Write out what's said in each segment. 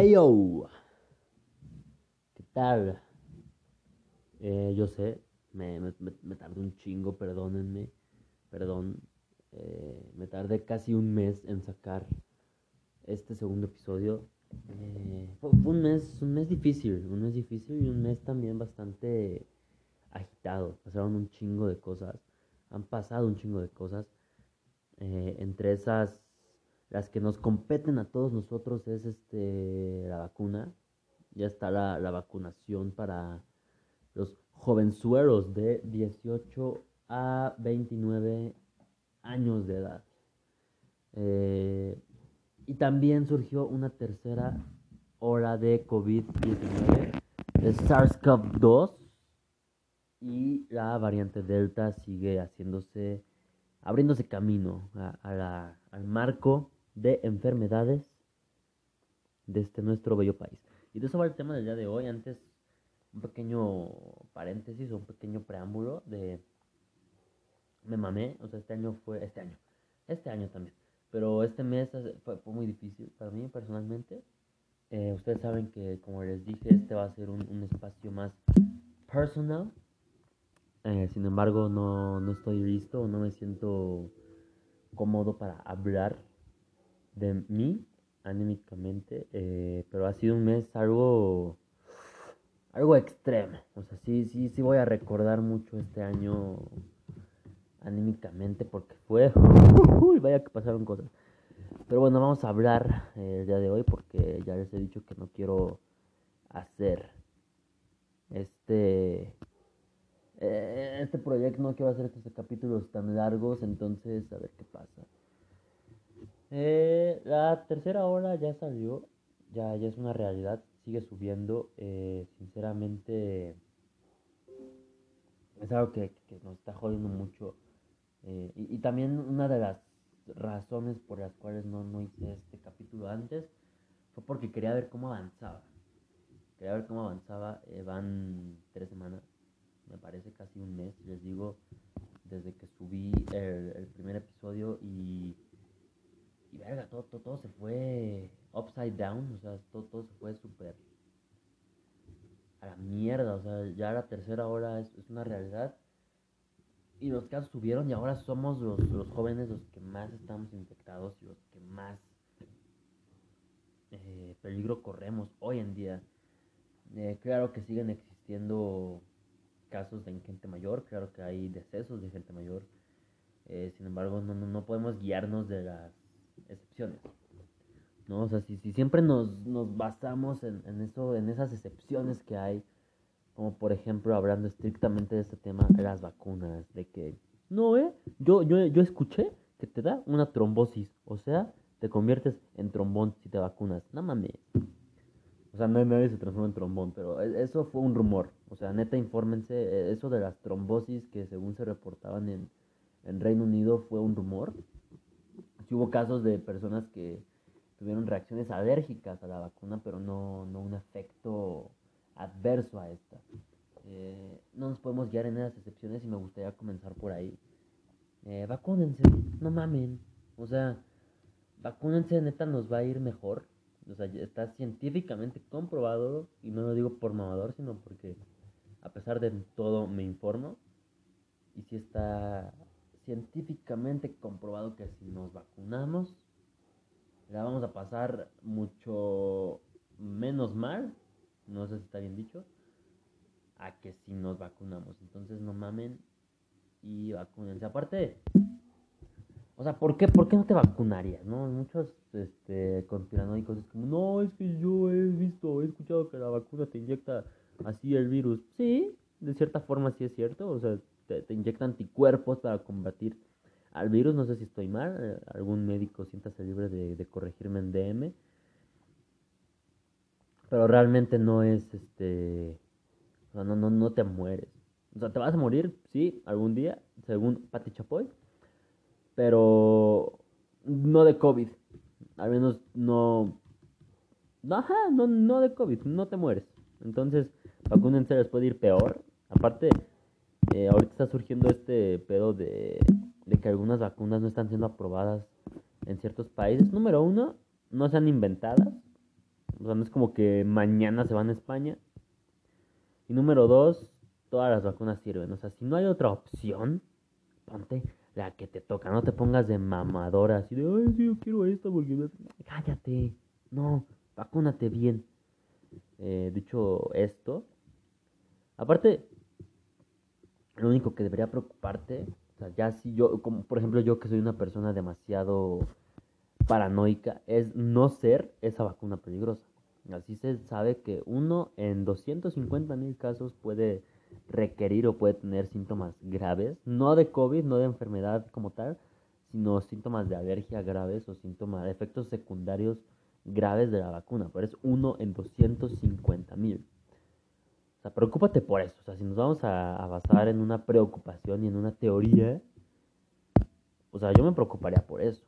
Hey yo, ¿qué tal? Eh, yo sé, me, me, me, tardé un chingo, perdónenme, perdón. Eh, me tardé casi un mes en sacar este segundo episodio. Eh, fue, un mes, un mes difícil, un mes difícil y un mes también bastante agitado. Pasaron un chingo de cosas, han pasado un chingo de cosas. entre esas las que nos competen a todos nosotros es este la vacuna. Ya está la, vacunación para los jovenzuelos de 18 a 29 años de edad. Eh, y también surgió una tercera ola de COVID-19, de SARS-CoV-2, y la variante Delta sigue haciéndose, abriéndose camino al marco de enfermedades de este nuestro bello país. Y de eso va el tema del día de hoy. Antes, un pequeño paréntesis o un pequeño preámbulo de... Me mamé, o sea, este año fue... Este año. Este año también. Pero este mes fue, muy difícil para mí personalmente. Eh, ustedes saben que, como les dije, este va a ser un, espacio más personal. Eh, sin embargo, no, no estoy listo, no me siento cómodo para hablar de mí anímicamente, eh, pero ha sido un mes algo algo extremo. O sea, sí, sí, sí voy a recordar mucho este año anímicamente porque fue, uy, vaya que pasaron cosas. Pero bueno, vamos a hablar eh, el día de hoy porque ya les he dicho que no quiero hacer este eh, este proyecto, no quiero hacer estos capítulos tan largos, entonces a ver qué pasa. Eh, la tercera hora ya salió, ya, ya es una realidad, sigue subiendo. Eh, sinceramente, es algo que, nos está jodiendo mucho. Eh, y, también una de las razones por las cuales no, no hice este capítulo antes fue porque quería ver cómo avanzaba. Quería ver cómo avanzaba. van tres semanas, me parece casi un mes, les digo, desde que subí el primer episodio y y verga, todo, todo, se fue upside down, o sea, todo, todo se fue súper a la mierda, o sea, ya la tercera hora es, una realidad. Y los casos subieron y ahora somos los, los jóvenes los que más estamos infectados y los que más eh, peligro corremos hoy en día. Eh, claro que siguen existiendo casos de gente mayor, claro que hay decesos de gente mayor. Eh, sin embargo, no, no podemos guiarnos de las excepciones. ¿no? O sea, si, si siempre nos, nos basamos en, en, eso, en esas excepciones que hay, como por ejemplo, hablando estrictamente de este tema, las vacunas, de que, no, ¿eh? Yo, yo, yo escuché que te da una trombosis, o sea, te conviertes en trombón si te vacunas. No mames. O sea, no nadie se transforma en trombón, pero e, eso fue un rumor. O sea, neta, infórmense, e, eso de las trombosis que según se reportaban en, en Reino Unido fue un rumor hubo casos de personas que tuvieron reacciones alérgicas a la vacuna, pero no, no un efecto adverso a esta. Eh, no nos podemos guiar en esas excepciones y me gustaría comenzar por ahí. Eh, vacúnense, no mamen. O sea, vacúnense, neta, nos va a ir mejor. O sea, está científicamente comprobado, y no lo digo por mamador, sino porque a pesar de todo me informo. Y si está científicamente comprobado que si nos vacunamos, la vamos a pasar mucho menos mal, no sé si está bien dicho, a que si nos vacunamos. Entonces no mamen y vacúnense. Aparte, o sea, ¿por qué, ¿por qué no te vacunarías? ¿no? Muchos este, conspiranoicos es como, no, es que yo he visto, he escuchado que la vacuna te inyecta así el virus. Sí, de cierta forma sí es cierto, o sea, te, inyectan anticuerpos para combatir al virus. No sé si estoy mal. Eh, algún médico siéntase libre de, corregirme en DM. Pero realmente no es este. O sea, no, no, no te mueres. O sea, te vas a morir, sí, algún día, según Pati Chapoy. Pero no de COVID. Al menos no. Ajá, no, no de COVID, no te mueres. Entonces, vacúnense, les puede ir peor. Aparte, eh, ahorita está surgiendo este pedo de, que algunas vacunas no están siendo aprobadas en ciertos países. Número uno, no sean inventadas. O sea, no es como que mañana se van a España. Y número dos, todas las vacunas sirven. O sea, si no hay otra opción, ponte la que te toca. No te pongas de mamadora así de, ay, sí, yo quiero esta porque... Cállate. No, vacúnate bien. Eh, dicho esto, aparte, lo único que debería preocuparte, o sea, ya si yo, como por ejemplo yo que soy una persona demasiado paranoica, es no ser esa vacuna peligrosa. Así se sabe que uno en 250 mil casos puede requerir o puede tener síntomas graves, no de COVID, no de enfermedad como tal, sino síntomas de alergia graves o síntomas, efectos secundarios graves de la vacuna, pero es uno en 250 mil. O sea, preocúpate por eso. O sea, si nos vamos a, basar en una preocupación y en una teoría, o sea, yo me preocuparía por eso.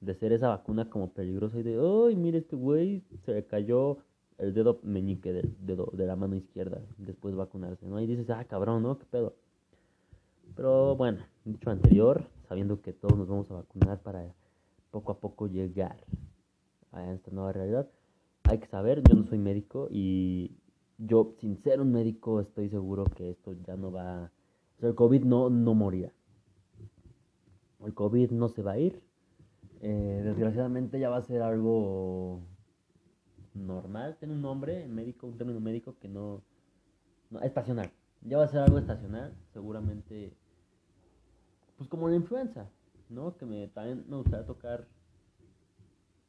De ser esa vacuna como peligrosa y de, ay, mire este güey, se le cayó el dedo meñique del dedo de la mano izquierda después de vacunarse, ¿no? Y dices, ah, cabrón, ¿no? ¿Qué pedo? Pero bueno, dicho anterior, sabiendo que todos nos vamos a vacunar para poco a poco llegar a esta nueva realidad, hay que saber, yo no soy médico y yo, sin ser un médico, estoy seguro que esto ya no va... O sea, el COVID no, no morirá. El COVID no se va a ir. Eh, desgraciadamente ya va a ser algo normal. Tiene un nombre médico, un término médico que no, no... Estacional. Ya va a ser algo estacional. Seguramente... Pues como la influenza, ¿no? Que me, también me gustaría tocar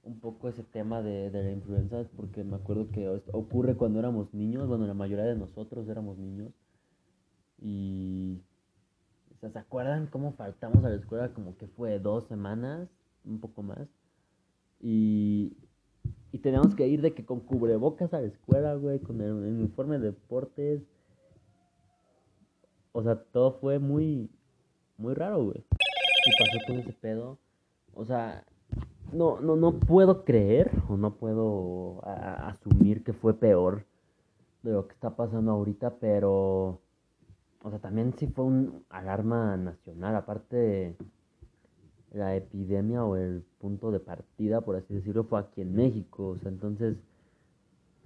un poco ese tema de, de la influenza, porque me acuerdo que ocurre cuando éramos niños, bueno, la mayoría de nosotros éramos niños, y, o sea, ¿se acuerdan cómo faltamos a la escuela? Como que fue dos semanas, un poco más, y, y teníamos que ir de que con cubrebocas a la escuela, güey, con el, uniforme de deportes, o sea, todo fue muy, muy raro, güey. Y pasó todo ese pedo, o sea, no, no, no puedo creer o no puedo asumir que fue peor de lo que está pasando ahorita, pero, o sea, también sí fue un alarma nacional, aparte la epidemia o el punto de partida, por así decirlo, fue aquí en México, o sea, entonces,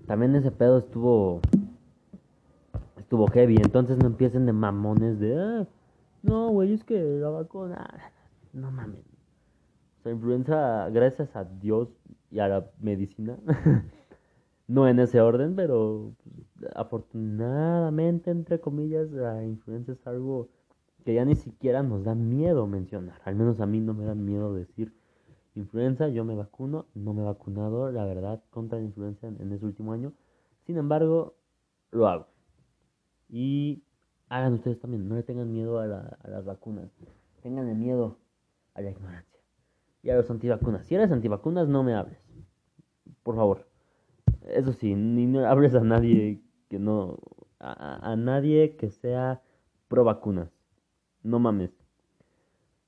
también ese pedo estuvo, estuvo heavy, entonces no empiecen de mamones de, ah, no, güey, es que la vacuna, no mames, la influenza, gracias a Dios y a la medicina, no en ese orden, pero pues, afortunadamente, entre comillas, la influenza es algo que ya ni siquiera nos da miedo mencionar. Al menos a mí no me da miedo decir influenza, yo me vacuno, no me he vacunado, la verdad, contra la influenza en, en ese último año. Sin embargo, lo hago. Y hagan ustedes también, no le tengan miedo a, a las vacunas, tengan miedo a la ignorancia y a los antivacunas. Si eres antivacunas, no me hables. Por favor. Eso sí, ni no hables a nadie que no. A, nadie que sea pro vacunas. No mames.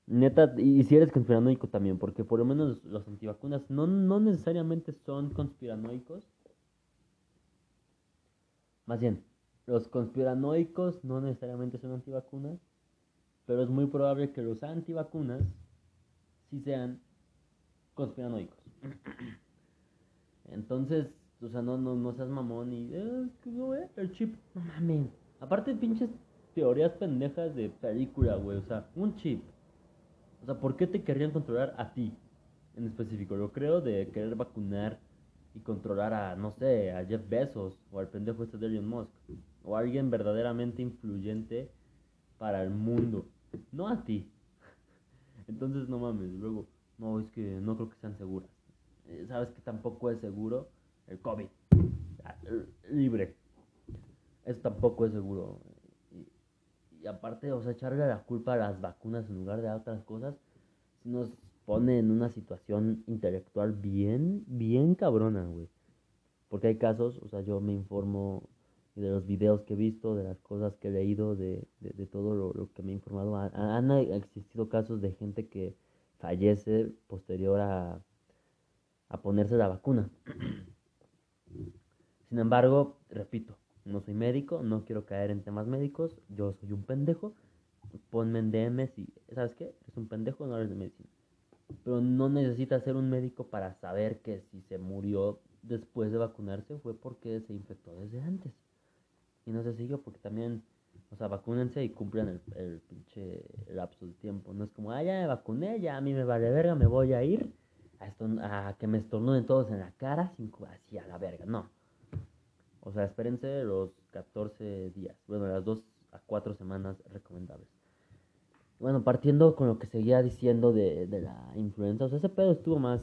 Neta, y si eres conspiranoico también, porque por lo menos los antivacunas no, no necesariamente son conspiranoicos. Más bien, los conspiranoicos no necesariamente son antivacunas, pero es muy probable que los antivacunas si sean conspiranoicos. Entonces, o sea, no, no, no seas mamón y, eh, el chip, no mames. Aparte, pinches teorías pendejas de película, güey, o sea, un chip. O sea, ¿por qué te querrían controlar a ti en específico? Yo creo de querer vacunar y controlar a, no sé, a Jeff Bezos o al pendejo este de Elon Musk o a alguien verdaderamente influyente para el mundo, no a ti. Entonces, no mames, luego, no, es que no creo que sean seguras. Eh, ¿Sabes que tampoco es seguro? El COVID. Ah, libre. Eso tampoco es seguro. Y, aparte, o sea, echarle la culpa a las vacunas en lugar de a otras cosas, nos pone en una situación intelectual bien, bien cabrona, güey. Porque hay casos, o sea, yo me informo de los videos que he visto, de las cosas que he leído, de, de, todo lo, que me he informado. Han, existido casos de gente que fallece posterior a, a ponerse la vacuna. Sin embargo, repito, no soy médico, no quiero caer en temas médicos, yo soy un pendejo, ponme en DM si, ¿sabes qué? Es un pendejo, no eres de medicina. Pero no necesitas ser un médico para saber que si se murió después de vacunarse fue porque se infectó desde antes. Y no se siguió porque también, o sea, vacúnense y cumplan el, el pinche lapso de tiempo. No es como, ah, ya me vacuné, ya a mí me vale verga, me voy a ir a, a que me estornuden todos en la cara, sin, así a la verga, no. O sea, espérense los 14 días, bueno, las 2 a 4 semanas recomendables. Bueno, partiendo con lo que seguía diciendo de, de la influenza, o sea, ese pedo estuvo más,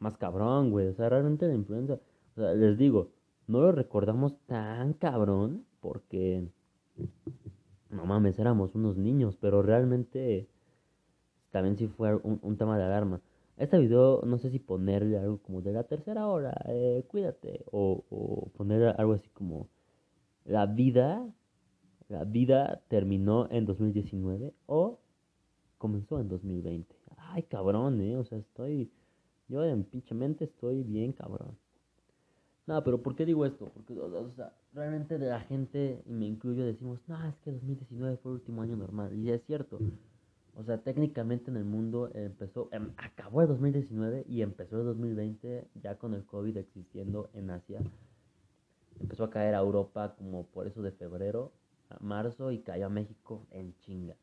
más cabrón, güey. O sea, realmente la influenza, o sea, les digo, no lo recordamos tan cabrón porque, no mames, éramos unos niños, pero realmente también sí fue un, un tema de alarma. Este video no sé si ponerle algo como de la tercera hora, eh, cuídate, o, o poner algo así como la vida, la vida terminó en 2019 o comenzó en 2020. Ay, cabrón, eh, o sea, estoy, yo en pinche mente estoy bien cabrón. No, pero ¿por qué digo esto? Porque, o sea, realmente de la gente, y me incluyo, decimos, no, es que 2019 fue el último año normal. Y es cierto. O sea, técnicamente en el mundo empezó, em, acabó el 2019 y empezó el 2020 ya con el COVID existiendo en Asia. Empezó a caer a Europa como por eso de febrero a marzo y cayó a México en chinga.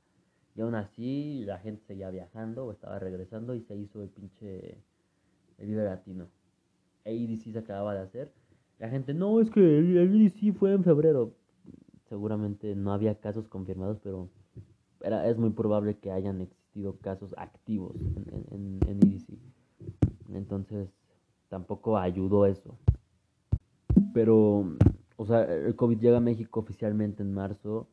Y aún así la gente seguía viajando o estaba regresando y se hizo el pinche el Vive Latino. ADC se acababa de hacer. La gente, no, es que el fue en febrero. Seguramente no había casos confirmados, pero era, es muy probable que hayan existido casos activos en, en, en EDC. Entonces, tampoco ayudó eso. Pero, o sea, el COVID llega a México oficialmente en marzo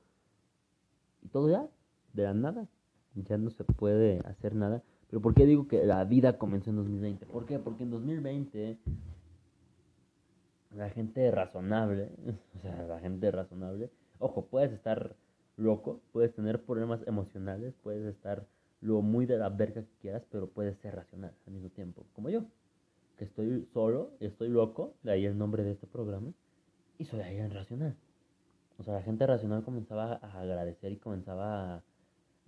y todo ya, de la nada. Ya no se puede hacer nada. Pero ¿por qué digo que la vida comenzó en 2020? ¿Por qué? Porque en 2020 la gente razonable, o sea, la gente razonable, ojo, puedes estar loco, puedes tener problemas emocionales, puedes estar lo muy de la verga que quieras, pero puedes ser racional al mismo tiempo, como yo, que estoy solo, estoy loco, de ahí el nombre de este programa, y soy alguien racional. O sea, la gente racional comenzaba a agradecer y comenzaba a,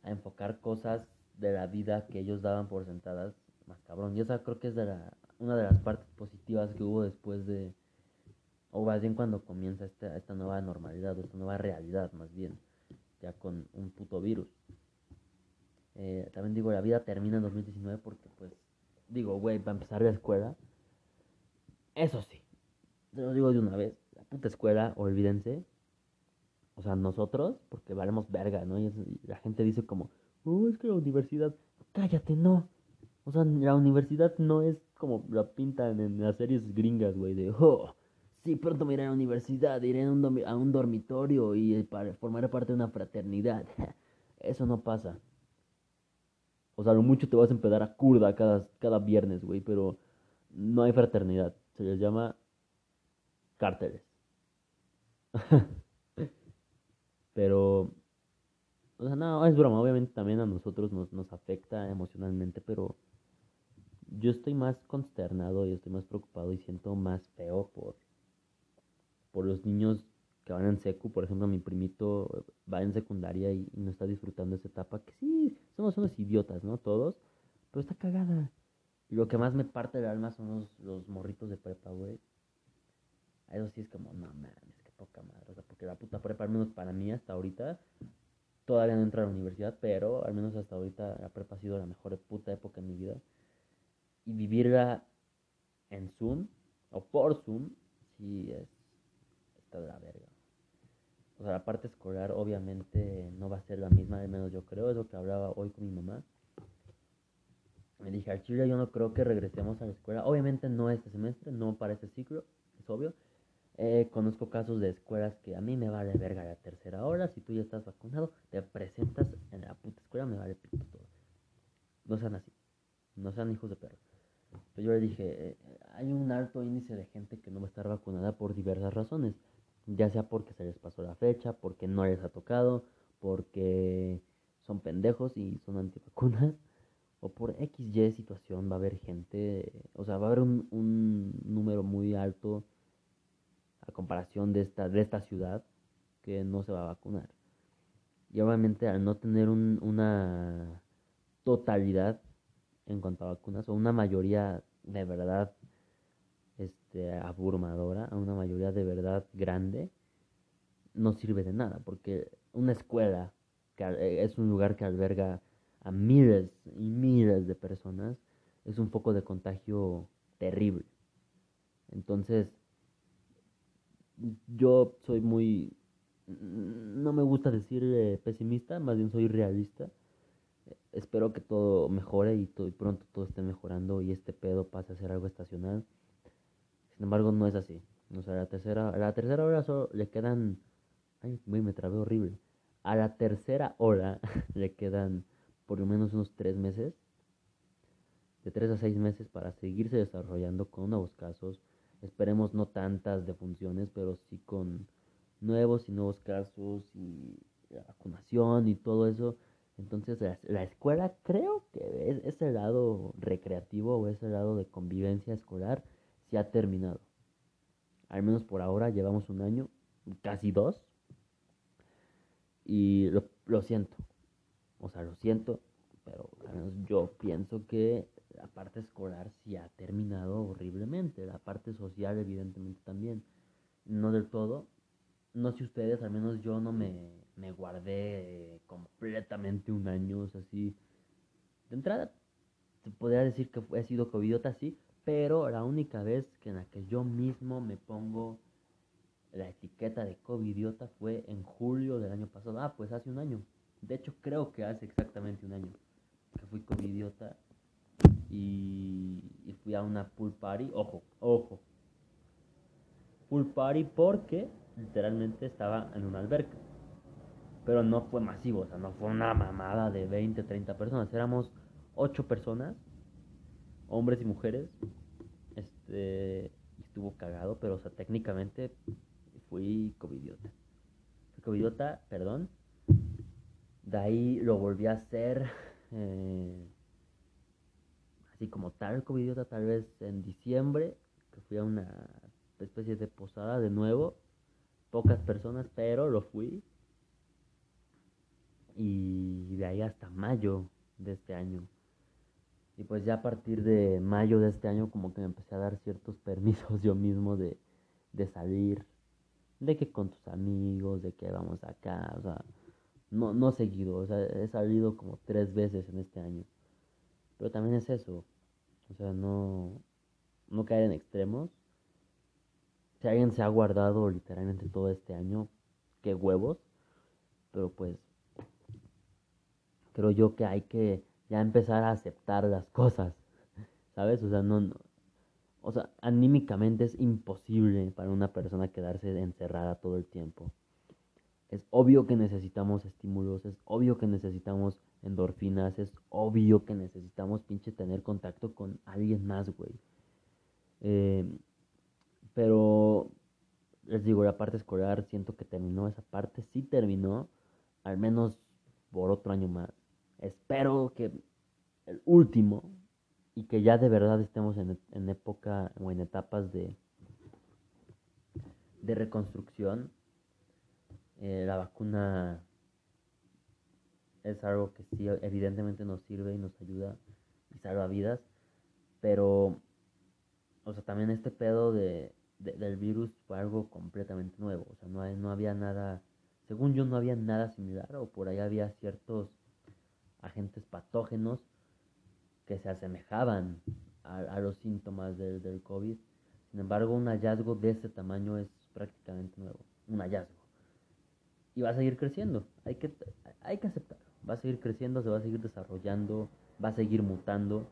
a enfocar cosas de la vida que ellos daban por sentadas más cabrón. Y esa creo que es de la, una de las partes positivas que hubo después de, o más bien cuando comienza esta, esta nueva normalidad, o esta nueva realidad más bien, ya con un puto virus. Eh, también digo, la vida termina en 2019 porque pues, digo, güey, va a empezar la escuela. Eso sí, te lo digo de una vez, la puta escuela, olvídense. O sea, nosotros, porque valemos verga, ¿no? Y la gente dice como, oh, es que la universidad, cállate, no. O sea, la universidad no es como la pintan en las series gringas, güey, de, oh, sí, pronto me iré a la universidad, iré a un, dormitorio y eh, para, formaré parte de una fraternidad. Eso no pasa. O sea, lo mucho te vas a empezar a curda cada, cada viernes, güey, pero no hay fraternidad. Se les llama cárteles. pero o sea, no, es broma, obviamente también a nosotros nos, nos afecta emocionalmente, pero yo estoy más consternado y estoy más preocupado y siento más feo por, por los niños que van en secu. Por ejemplo, mi primito va en secundaria y, no está disfrutando esa etapa, que sí, somos unos idiotas, ¿no? Todos, pero está cagada. Y lo que más me parte del alma son los, los morritos de prepa, güey. Eso sí es como, no mames, que poca madre. O sea, porque la puta prepa, al menos para mí hasta ahorita, todavía no entra a la universidad, pero al menos hasta ahorita la prepa ha sido la mejor puta época en mi vida. Y vivirla en Zoom o por Zoom, sí es, está de la verga. O sea, la parte escolar obviamente no va a ser la misma, al menos yo creo, es lo que hablaba hoy con mi mamá. Me dije, al yo no creo que regresemos a la escuela. Obviamente no este semestre, no para este ciclo, es obvio. Eh, conozco casos de escuelas que a mí me vale verga la tercera hora. Si tú ya estás vacunado, te presentas en la puta escuela, me vale pito todo. No sean así. No sean hijos de perro. Pero yo le dije, eh, hay un alto índice de gente que no va a estar vacunada por diversas razones. Ya sea porque se les pasó la fecha, porque no les ha tocado, porque son pendejos y son antivacunas, o por XY situación va a haber gente, o sea, va a haber un, un número muy alto a comparación de esta, de esta ciudad que no se va a vacunar. Y obviamente al no tener un, una totalidad en cuanto a vacunas o una mayoría de verdad este, abrumadora, a una mayoría de verdad grande, no sirve de nada, porque una escuela que eh, es un lugar que alberga a miles y miles de personas, es un foco de contagio terrible. Entonces, yo soy muy, no me gusta decir eh, pesimista, más bien soy realista. Espero que todo mejore y, todo, pronto todo esté mejorando y este pedo pase a ser algo estacional. Sin embargo, no es así. A la tercera, a la tercera hora solo le quedan... Ay, me trabé horrible. A la tercera hora le quedan por lo menos unos tres meses. De tres a seis meses para seguirse desarrollando con nuevos casos. Esperemos no tantas defunciones, pero sí con nuevos y nuevos casos y vacunación y todo eso. Entonces la, escuela creo que es, ese lado recreativo o ese lado de convivencia escolar se ha terminado. Al menos por ahora llevamos un año, casi dos. Y lo, siento. O sea, lo siento. Pero al menos yo pienso que la parte escolar sí ha terminado horriblemente. La parte social evidentemente también. No del todo. No sé ustedes, al menos yo no me, me guardé completamente un año. O sea, así. De entrada, se podría decir que he sido covidota, sí pero la única vez que en la que yo mismo me pongo la etiqueta de covidiota fue en julio del año pasado. Ah, pues hace un año. De hecho, creo que hace exactamente un año que fui covidiota y, fui a una pool party. Ojo, ojo. Pool party porque literalmente estaba en una alberca. Pero no fue masivo, o sea, no fue una mamada de 20, 30 personas. Éramos 8 personas hombres y mujeres. Este, estuvo cagado, pero, o sea, técnicamente fui covidiota. Fui covidiota, perdón. De ahí lo volví a hacer, eh, así como tal covidiota, tal vez en diciembre, que fui a una especie de posada de nuevo. Pocas personas, pero lo fui. Y de ahí hasta mayo de este año y pues ya a partir de mayo de este año como que me empecé a dar ciertos permisos yo mismo de, salir, de que con tus amigos, de que vamos acá, o sea, no, no seguido, o sea, he salido como tres veces en este año. Pero también es eso, o sea, no, no caer en extremos. Si alguien se ha guardado literalmente todo este año, qué huevos, pero pues creo yo que hay que ya empezar a aceptar las cosas, ¿sabes? O sea, no, o sea, anímicamente es imposible para una persona quedarse encerrada todo el tiempo. Es obvio que necesitamos estímulos, es obvio que necesitamos endorfinas, es obvio que necesitamos pinche tener contacto con alguien más, güey. Eh, pero les digo, la parte escolar siento que terminó, esa parte sí terminó, al menos por otro año más espero que el último y que ya de verdad estemos en, en época o en etapas de, de reconstrucción. Eh, la vacuna es algo que sí, evidentemente nos sirve y nos ayuda y salva vidas, pero, o sea, también este pedo de, del virus fue algo completamente nuevo, o sea, no, hay, no había nada, según yo no había nada similar, o por ahí había ciertos agentes patógenos que se asemejaban a, los síntomas del, del, COVID. Sin embargo, un hallazgo de este tamaño es prácticamente nuevo, un hallazgo. Y va a seguir creciendo, hay que, hay que aceptarlo. Va a seguir creciendo, se va a seguir desarrollando, va a seguir mutando.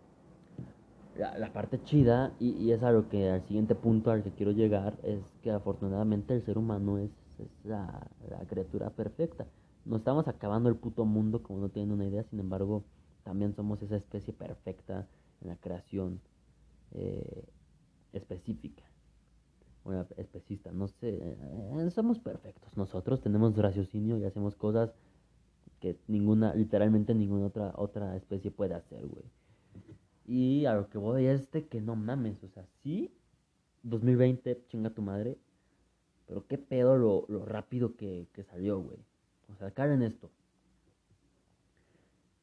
La, parte chida, y, es a lo que al siguiente punto al que quiero llegar, es que afortunadamente el ser humano es, la, la criatura perfecta nos estamos acabando el puto mundo como no tienen una idea, sin embargo, también somos esa especie perfecta en la creación eh, específica. Bueno, especista, no sé, eh, somos perfectos. Nosotros tenemos raciocinio y hacemos cosas que ninguna, literalmente ninguna otra, otra especie puede hacer, güey. Y a lo que voy es de que no mames, o sea, sí, 2020, chinga tu madre, pero qué pedo lo, lo rápido que, que salió, güey. O sea, en esto.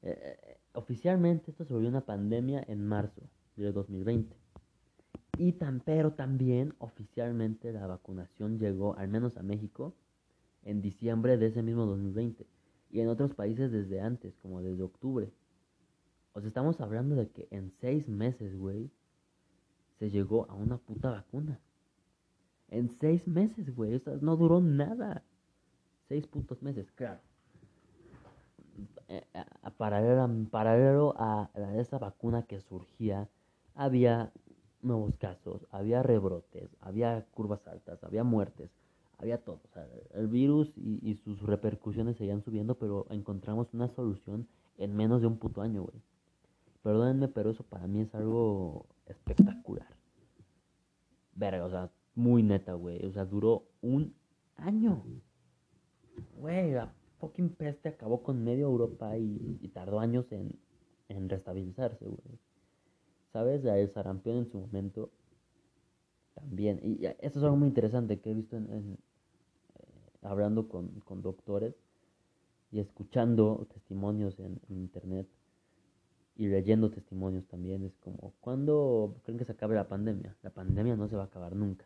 Eh, eh, oficialmente esto se volvió una pandemia en marzo de 2020. Y tan, pero también oficialmente la vacunación llegó, al menos a México, en diciembre de ese mismo 2020. Y en otros países desde antes, como desde octubre. O sea, estamos hablando de que en seis meses, güey, se llegó a una puta vacuna. En seis meses, güey. O no duró nada. Seis putos meses, claro. Eh, a, paralelo, paralelo a, a esa vacuna que surgía, había nuevos casos, había rebrotes, había curvas altas, había muertes, había todo. O sea, el virus y, sus repercusiones seguían subiendo, pero encontramos una solución en menos de un puto año, güey. Perdónenme, pero eso para mí es algo espectacular. Verga, o sea, muy neta, güey. O sea, duró un año. Güey, la fucking peste acabó con medio Europa y, tardó años en, en restabilizarse, güey. ¿Sabes? El sarampión en su momento también. Y esto es algo muy interesante que he visto en, hablando con, con, doctores y escuchando testimonios en, internet y leyendo testimonios también. Es como, ¿cuándo creen que se acabe la pandemia? La pandemia no se va a acabar nunca.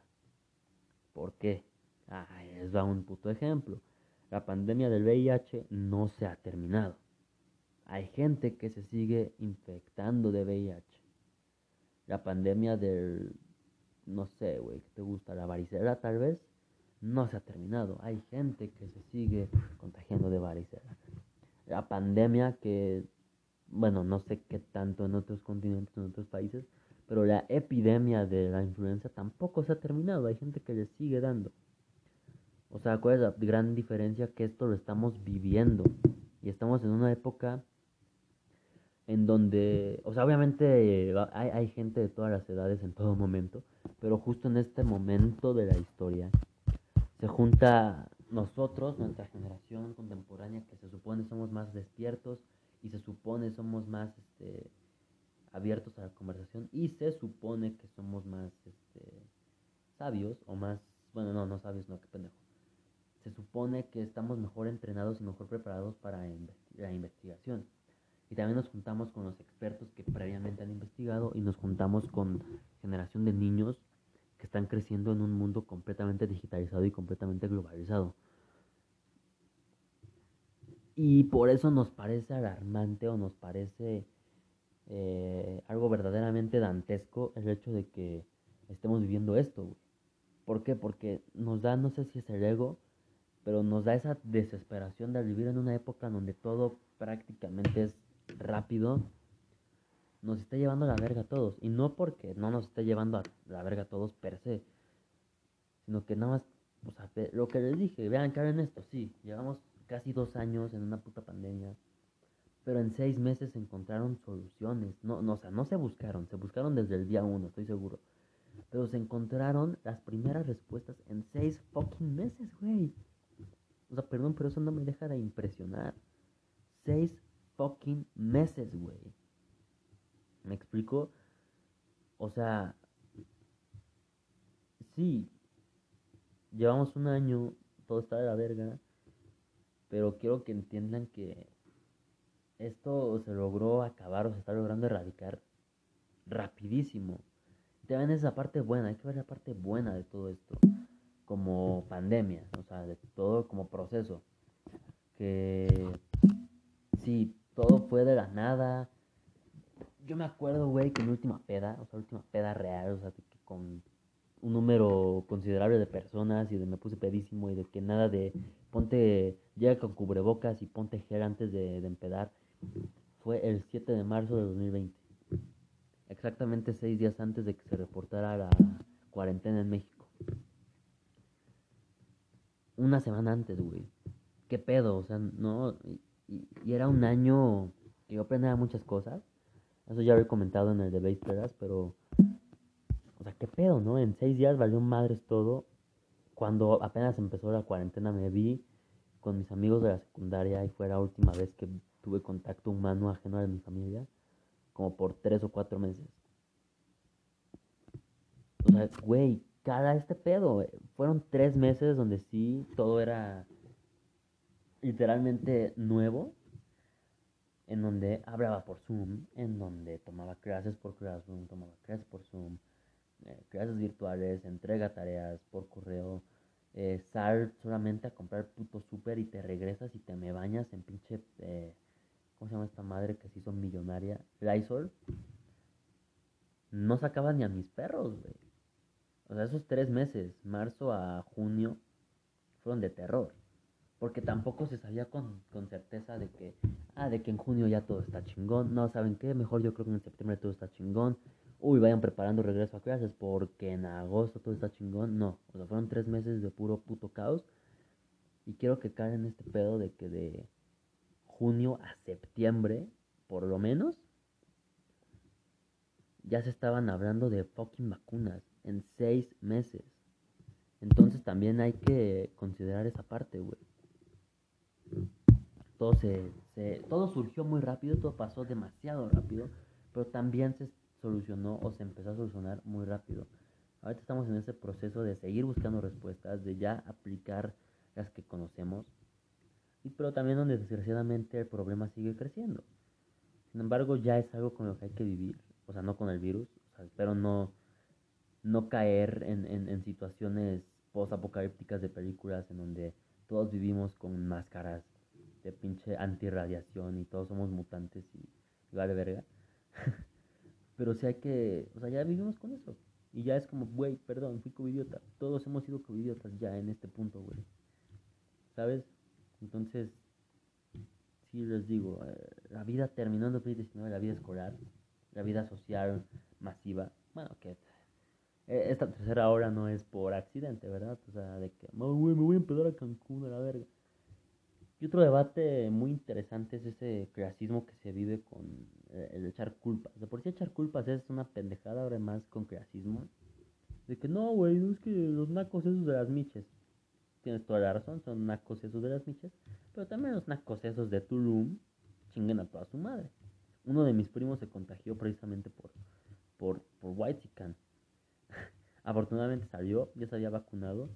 ¿Por qué? Ah, les va un puto ejemplo. La pandemia del VIH no se ha terminado. Hay gente que se sigue infectando de VIH la pandemia del, no sé, güey, ¿qué te gusta? La varicela tal vez, no se ha terminado. Hay gente que se sigue contagiando de varicela. La pandemia que, bueno, no sé qué tanto en otros continentes, en otros países, pero la epidemia de la influenza tampoco se ha terminado. Hay gente que le sigue dando. O sea, ¿cuál es la gran diferencia? Que esto lo estamos viviendo. Y estamos en una época en donde, o sea, obviamente hay, hay, gente de todas las edades en todo momento, pero justo en este momento de la historia se junta nosotros, nuestra generación contemporánea, que se supone somos más despiertos y se supone somos más este, abiertos a la conversación y se supone que somos más este, sabios o más, bueno, no, no sabios, no, qué pendejo. Se supone que estamos mejor entrenados y mejor preparados para la investigación y también nos juntamos con los expertos que previamente han investigado y nos juntamos con generación de niños que están creciendo en un mundo completamente digitalizado y completamente globalizado. Y por eso nos parece alarmante o nos parece eh, algo verdaderamente dantesco el hecho de que estemos viviendo esto. ¿Por qué? Porque nos da, no sé si es el ego, pero nos da esa desesperación de vivir en una época donde todo prácticamente es rápido, nos está llevando a la verga a todos. Y no porque no nos esté llevando a la verga a todos per se, sino que nada más, o sea, lo que les dije, vean, en esto, sí, llevamos casi dos años en una puta pandemia, pero en seis meses se encontraron soluciones. No, no, o sea, no se buscaron, se buscaron desde el día uno, estoy seguro. Pero se encontraron las primeras respuestas en seis fucking meses, güey. O sea, perdón, pero eso no me deja de impresionar. Seis fucking meses, güey. ¿Me explico? O sea, sí, llevamos un año, todo está de la verga, pero quiero que entiendan que esto se logró acabar o se está logrando erradicar rapidísimo. Te ven esa parte buena, hay que ver la parte buena de todo esto, como pandemia, o sea, de todo como proceso. Que sí, todo fue de la nada. Yo me acuerdo, güey, que en última peda, o sea, última peda real, o sea, que con un número considerable de personas y de me puse pedísimo y de que nada de ponte, llega con cubrebocas y ponte gel antes de, de empedar. Fue el 7 de marzo de 2020. Exactamente seis días antes de que se reportara la cuarentena en México. Una semana antes, güey. ¿Qué pedo? O sea, no. Y, era un año que yo aprendía muchas cosas. Eso ya he comentado en el de Vísperas, pero. O sea, qué pedo, ¿no? En seis días valió madres todo. Cuando apenas empezó la cuarentena me vi con mis amigos de la secundaria y fue la última vez que tuve contacto humano ajeno a mi familia. Como por tres o cuatro meses. O sea, güey, cada este pedo. Fueron tres meses donde sí todo era literalmente nuevo, en donde hablaba por Zoom, en donde tomaba clases por Classroom, tomaba clases por Zoom, eh, clases virtuales, entrega tareas por correo, eh, sal solamente a comprar puto súper y te regresas y te me bañas en pinche, eh, ¿cómo se llama esta madre que se hizo millonaria? Lysol. No sacaba ni a mis perros, güey. O sea, esos tres meses, marzo a junio, fueron de terror. Porque tampoco se sabía con, con, certeza de que, ah, de que en junio ya todo está chingón. No, ¿saben qué? Mejor yo creo que en septiembre todo está chingón. Uy, vayan preparando regreso a clases porque en agosto todo está chingón. No, o sea, fueron tres meses de puro puto caos. Y quiero que caigan este pedo de que de junio a septiembre, por lo menos, ya se estaban hablando de fucking vacunas en seis meses. Entonces también hay que considerar esa parte, güey. Todo, se, todo surgió muy rápido, todo pasó demasiado rápido, pero también se solucionó o se empezó a solucionar muy rápido. Ahorita estamos en ese proceso de seguir buscando respuestas, de ya aplicar las que conocemos, y, pero también donde desgraciadamente el problema sigue creciendo. Sin embargo, ya es algo con lo que hay que vivir, o sea, no con el virus, o sea, espero no, no caer en, en, en situaciones post-apocalípticas de películas en donde todos vivimos con máscaras de pinche antirradiación y todos somos mutantes y vale verga. Pero sí hay que, o sea, ya vivimos con eso. Y ya es como, güey, perdón, fui covidiota. Todos hemos sido covidiotas ya en este punto, güey. ¿Sabes? Entonces, sí les digo, eh, la vida terminando en la vida escolar, la vida social masiva, bueno, que eh, esta tercera hora no es por accidente, ¿verdad? O sea, de que, me voy a empezar a Cancún a la verga. Y otro debate muy interesante es ese clasismo que se vive con eh, el echar culpas. De por sí echar culpas es una pendejada, ahora más con clasismo. De que no, güey, no es que los nacos esos de las miches. Tienes toda la razón, son nacos esos de las miches. Pero también los nacos esos de Tulum chinguen a toda su madre. Uno de mis primos se contagió precisamente por, por, por Whitezican. Afortunadamente salió, ya se había vacunado.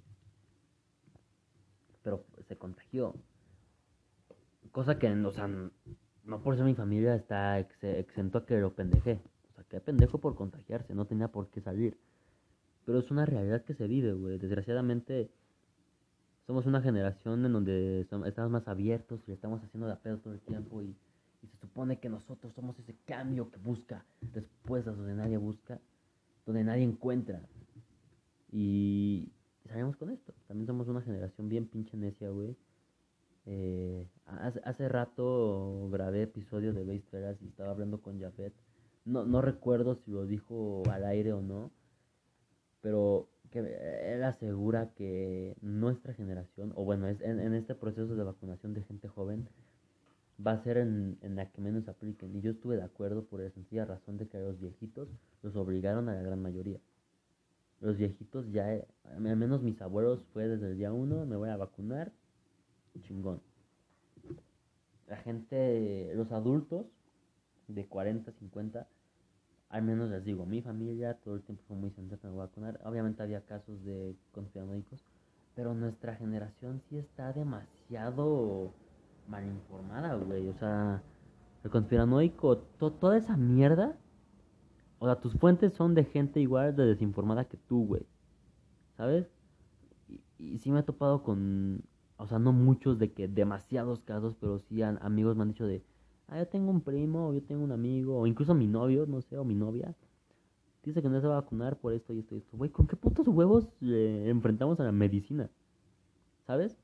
Pero se contagió. Cosa que, o sea, no por ser mi familia está exento a que lo pendeje. O sea, que pendejo por contagiarse, no tenía por qué salir. Pero es una realidad que se vive, güey. Desgraciadamente, somos una generación en donde estamos más abiertos y estamos haciendo de pedo todo el tiempo y, y, se supone que nosotros somos ese cambio que busca respuestas donde nadie busca, donde nadie encuentra. Y, salimos con esto. También somos una generación bien pinche necia, güey. Eh, hace, hace, rato grabé episodios de Veras y estaba hablando con Jafet. No, no recuerdo si lo dijo al aire o no, pero que él asegura que nuestra generación, o bueno, es en, en, este proceso de vacunación de gente joven, va a ser en, en, la que menos apliquen. Y yo estuve de acuerdo por la sencilla razón de que a los viejitos los obligaron a la gran mayoría. Los viejitos ya, al menos mis abuelos fue desde el día uno, me voy a vacunar, chingón. La gente, los adultos de 40, 50, al menos les digo, mi familia todo el tiempo fue muy sensata en vacunar. Obviamente había casos de conspiranoicos, pero nuestra generación sí está demasiado mal informada, güey. O sea, el conspiranoico, toda esa mierda. O sea, tus fuentes son de gente igual de desinformada que tú, güey. ¿Sabes? Y, y sí me he topado con o sea, no muchos de que demasiados casos, pero sí amigos me han dicho de, ah, yo tengo un primo, o yo tengo un amigo, o incluso mi novio, no sé, o mi novia, dice que no se va a vacunar por esto y esto y esto. Güey, ¿con qué putos huevos enfrentamos a la medicina? ¿Sabes?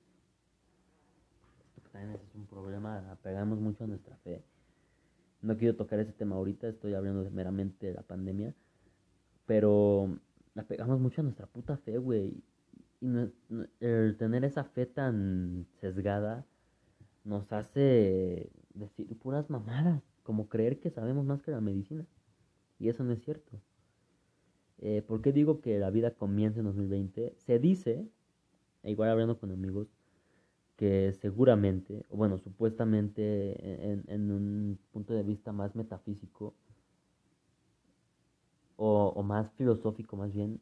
Esto también es un problema, apegamos mucho a nuestra fe. No quiero tocar ese tema ahorita, estoy hablando de meramente de la pandemia, pero apegamos mucho a nuestra puta fe, güey. Y el tener esa fe tan sesgada nos hace decir puras mamadas, como creer que sabemos más que la medicina. Y eso no es cierto. Eh, ¿Por qué digo que la vida comienza en 2020? Se dice, e igual hablando con amigos, que seguramente, o bueno, supuestamente en, en, un punto de vista más metafísico, o, o más filosófico más bien,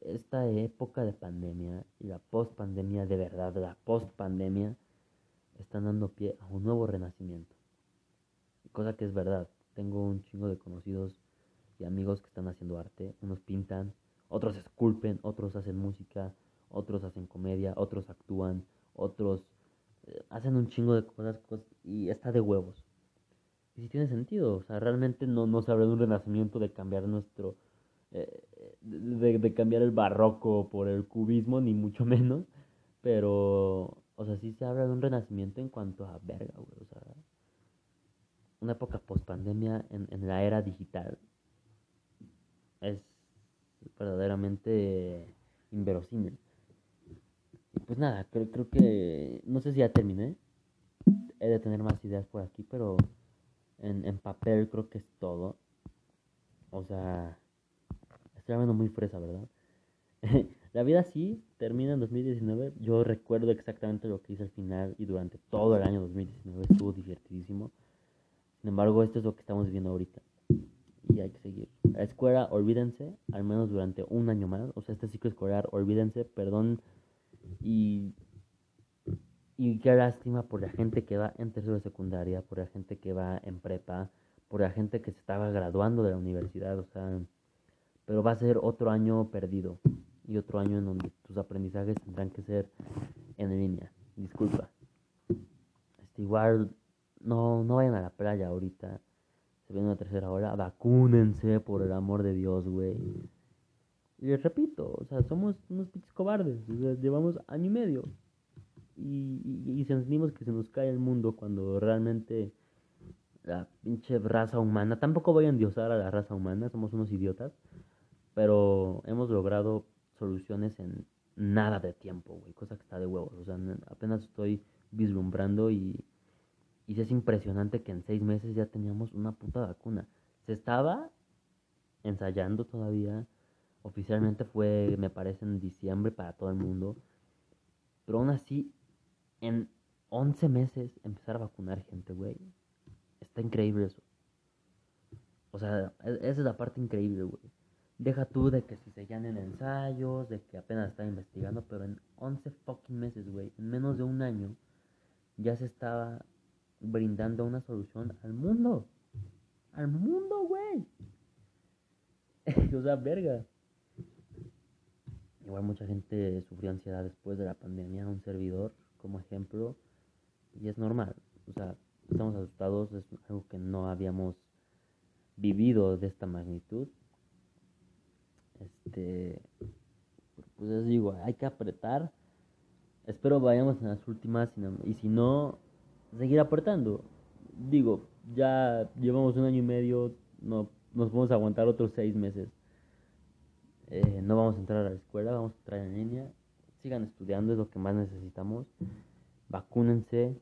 esta época de pandemia y la post-pandemia de verdad, la post-pandemia, están dando pie a un nuevo renacimiento. Cosa que es verdad. Tengo un chingo de conocidos y amigos que están haciendo arte. Unos pintan, otros esculpen, otros hacen música, otros hacen comedia, otros actúan, otros eh, hacen un chingo de cosas, y está de huevos. Y si tiene sentido, o sea, realmente no, no se habla de un renacimiento de cambiar nuestro, eh, de, de, cambiar el barroco por el cubismo, ni mucho menos, pero, o sea, sí se habla de un renacimiento en cuanto a verga, güey, o sea, una época post pandemia en, en la era digital es verdaderamente inverosímil. pues nada, creo, creo que, no sé si ya terminé, he de tener más ideas por aquí, pero en, en papel creo que es todo. O sea, estoy hablando muy fresa, ¿verdad? la vida sí termina en 2019. Yo recuerdo exactamente lo que hice al final y durante todo el año 2019 estuvo divertidísimo. Sin embargo, esto es lo que estamos viviendo ahorita. Y hay que seguir. La escuela, olvídense, al menos durante un año más. O sea, este ciclo escolar, olvídense, perdón. Y y qué lástima por la gente que va en tercero de secundaria, por la gente que va en prepa, por la gente que se estaba graduando de la universidad, o sea, pero va a ser otro año perdido y otro año en donde tus aprendizajes tendrán que ser en línea. Disculpa. Este, igual no, no vayan a la playa ahorita. Se viene una tercera hora. Vacúnense por el amor de Dios, güey. Y les repito, o sea, somos unos pinches cobardes. llevamos año y medio y, y, sentimos que se nos cae el mundo cuando realmente la pinche raza humana, tampoco voy a endiosar a la raza humana, somos unos idiotas, pero hemos logrado soluciones en nada de tiempo, güey, cosa que está de huevos, o sea, apenas estoy vislumbrando y, y es impresionante que en seis meses ya teníamos una puta vacuna. Se estaba ensayando todavía, oficialmente fue, me parece, en diciembre para todo el mundo, pero aún así en 11 meses empezar a vacunar gente, güey. Está increíble eso. O sea, e-, esa es la parte increíble, güey. Deja tú de que si se en ensayos, de que apenas está investigando, pero en 11 fucking meses, güey, en menos de un año, ya se estaba brindando una solución al mundo. Al mundo, güey. o sea, verga. Igual mucha gente sufrió ansiedad después de la pandemia, un servidor como ejemplo y es normal. O sea, estamos asustados, es algo que no habíamos vivido de esta magnitud. Pues les digo, hay que apretar. Espero vayamos en las últimas y si no, seguir apretando. Digo, ya llevamos un año y medio, no nos vamos a aguantar otros seis meses. Eh, no vamos a entrar a la escuela, vamos a entrar en línea sigan estudiando, es lo que más necesitamos. Vacúnense,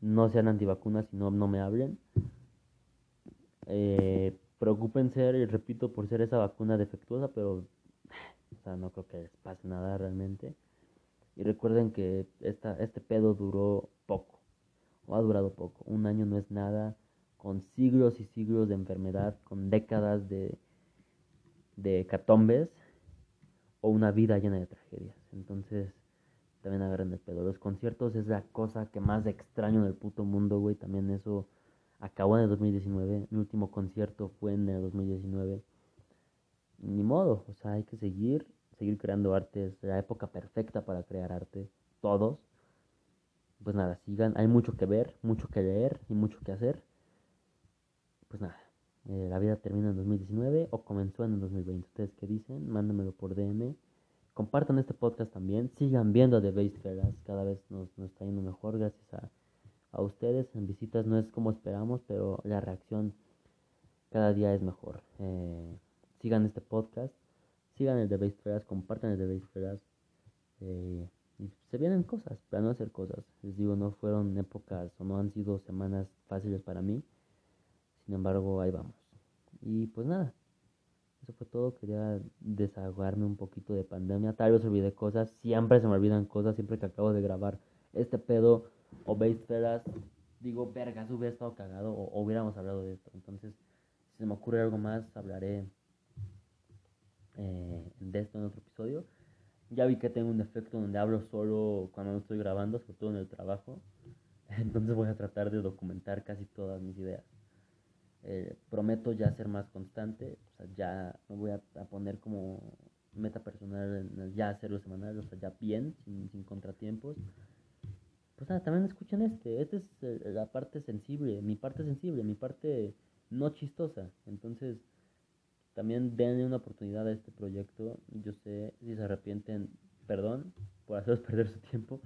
no sean antivacunas y no, no me hablen. Eh, preocúpense, y repito, por ser esa vacuna defectuosa, pero o sea, no creo que les pase nada realmente. Y recuerden que esta, este pedo duró poco, o ha durado poco. Un año no es nada, con siglos y siglos de enfermedad, con décadas de, de catombes, o una vida llena de tragedias. Entonces, también agarren el pedo. Los conciertos es la cosa que más extraño en el puto mundo, güey. También eso acabó en el 2019. Mi último concierto fue en el 2019. Ni modo, o sea, hay que seguir, seguir creando arte. Es la época perfecta para crear arte. Todos. Pues nada, sigan. Hay mucho que ver, mucho que leer y mucho que hacer. Pues nada. Eh, la vida termina en 2019 o comenzó en el 2020. ¿Ustedes qué dicen? Mándenmelo por DM. Compartan este podcast también. Sigan viendo The Base Feras. Cada vez nos, nos, está yendo mejor gracias a, a ustedes. En visitas no es como esperamos, pero la reacción cada día es mejor. Eh, sigan este podcast. Sigan el The Base. Compartan el The Base. Eh, y se vienen cosas, para no hacer cosas. Les digo, no fueron épocas o no han sido semanas fáciles para mí. Sin embargo, ahí vamos. Y pues nada, eso fue todo. Quería desahogarme un poquito de pandemia. Tal vez olvidé cosas. Siempre se me olvidan cosas. Siempre que acabo de grabar este pedo o veis feras, digo, vergas, hubiera estado cagado o, hubiéramos hablado de esto. Entonces, si se me ocurre algo más, hablaré eh, de esto en otro episodio. Ya vi que tengo un efecto donde hablo solo cuando no estoy grabando, sobre todo en el trabajo. Entonces voy a tratar de documentar casi todas mis ideas. Eh, prometo ya ser más constante, o sea, ya me voy a, poner como meta personal ya hacerlo semanal, o sea, ya bien, sin, sin contratiempos. También escuchen este, esta es eh, la parte sensible, mi parte sensible, mi parte no chistosa. Entonces, también denle una oportunidad a este proyecto. Yo sé, si se arrepienten, perdón por haceros perder su tiempo,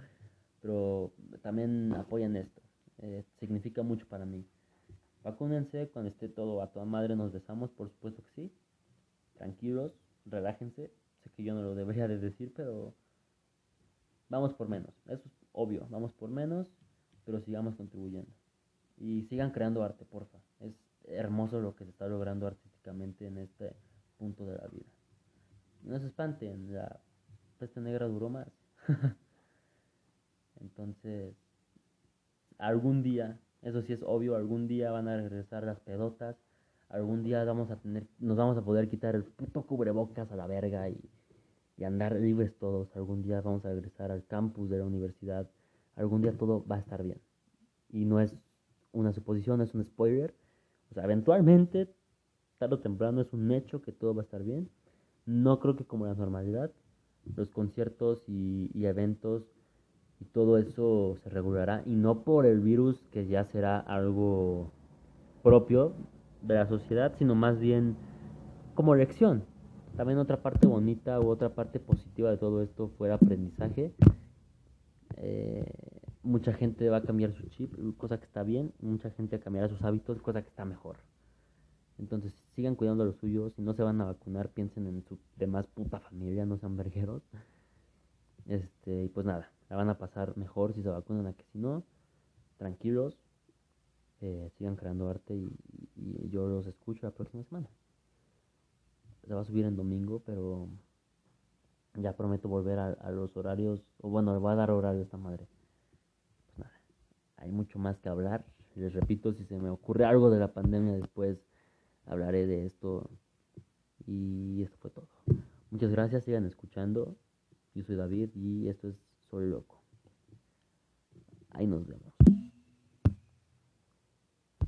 pero también apoyen esto. Eh, significa mucho para mí. Vacúnense cuando esté todo a toda madre, nos besamos, por supuesto que sí. Tranquilos, relájense. Sé que yo no lo debería de decir, pero vamos por menos. Eso es obvio, vamos por menos, pero sigamos contribuyendo. Y sigan creando arte, porfa. Es hermoso lo que se está logrando artísticamente en este punto de la vida. no se espanten, la peste negra duró más. Entonces, algún día, eso sí es obvio, algún día van a regresar las pedotas, algún día vamos a tener, nos vamos a poder quitar el puto cubrebocas a la verga y, y andar libres todos, algún día vamos a regresar al campus de la universidad, algún día todo va a estar bien. Y no es una suposición, es un spoiler. O sea, eventualmente, tarde o temprano, es un hecho que todo va a estar bien. No creo que como la normalidad, los conciertos y, y eventos y todo eso se regulará y no por el virus que ya será algo propio de la sociedad, sino más bien como lección. También otra parte bonita u otra parte positiva de todo esto fue el aprendizaje. Eh, mucha gente va a cambiar su chip, cosa que está bien, mucha gente cambiará sus hábitos, cosa que está mejor. Entonces sigan cuidando a los suyos, si no se van a vacunar, piensen en su demás puta familia, no sean vergueros. Este, y pues nada, la van a pasar mejor si se vacunan a que si no. Tranquilos, eh, sigan creando arte y, yo los escucho la próxima semana. Se va a subir en domingo, pero ya prometo volver a, los horarios, o bueno, le voy a dar horario a esta madre. Pues nada, hay mucho más que hablar. Les repito, si se me ocurre algo de la pandemia después, hablaré de esto. Y esto fue todo. Muchas gracias, sigan escuchando. Yo soy David y esto es Soy Loco. Ahí nos vemos.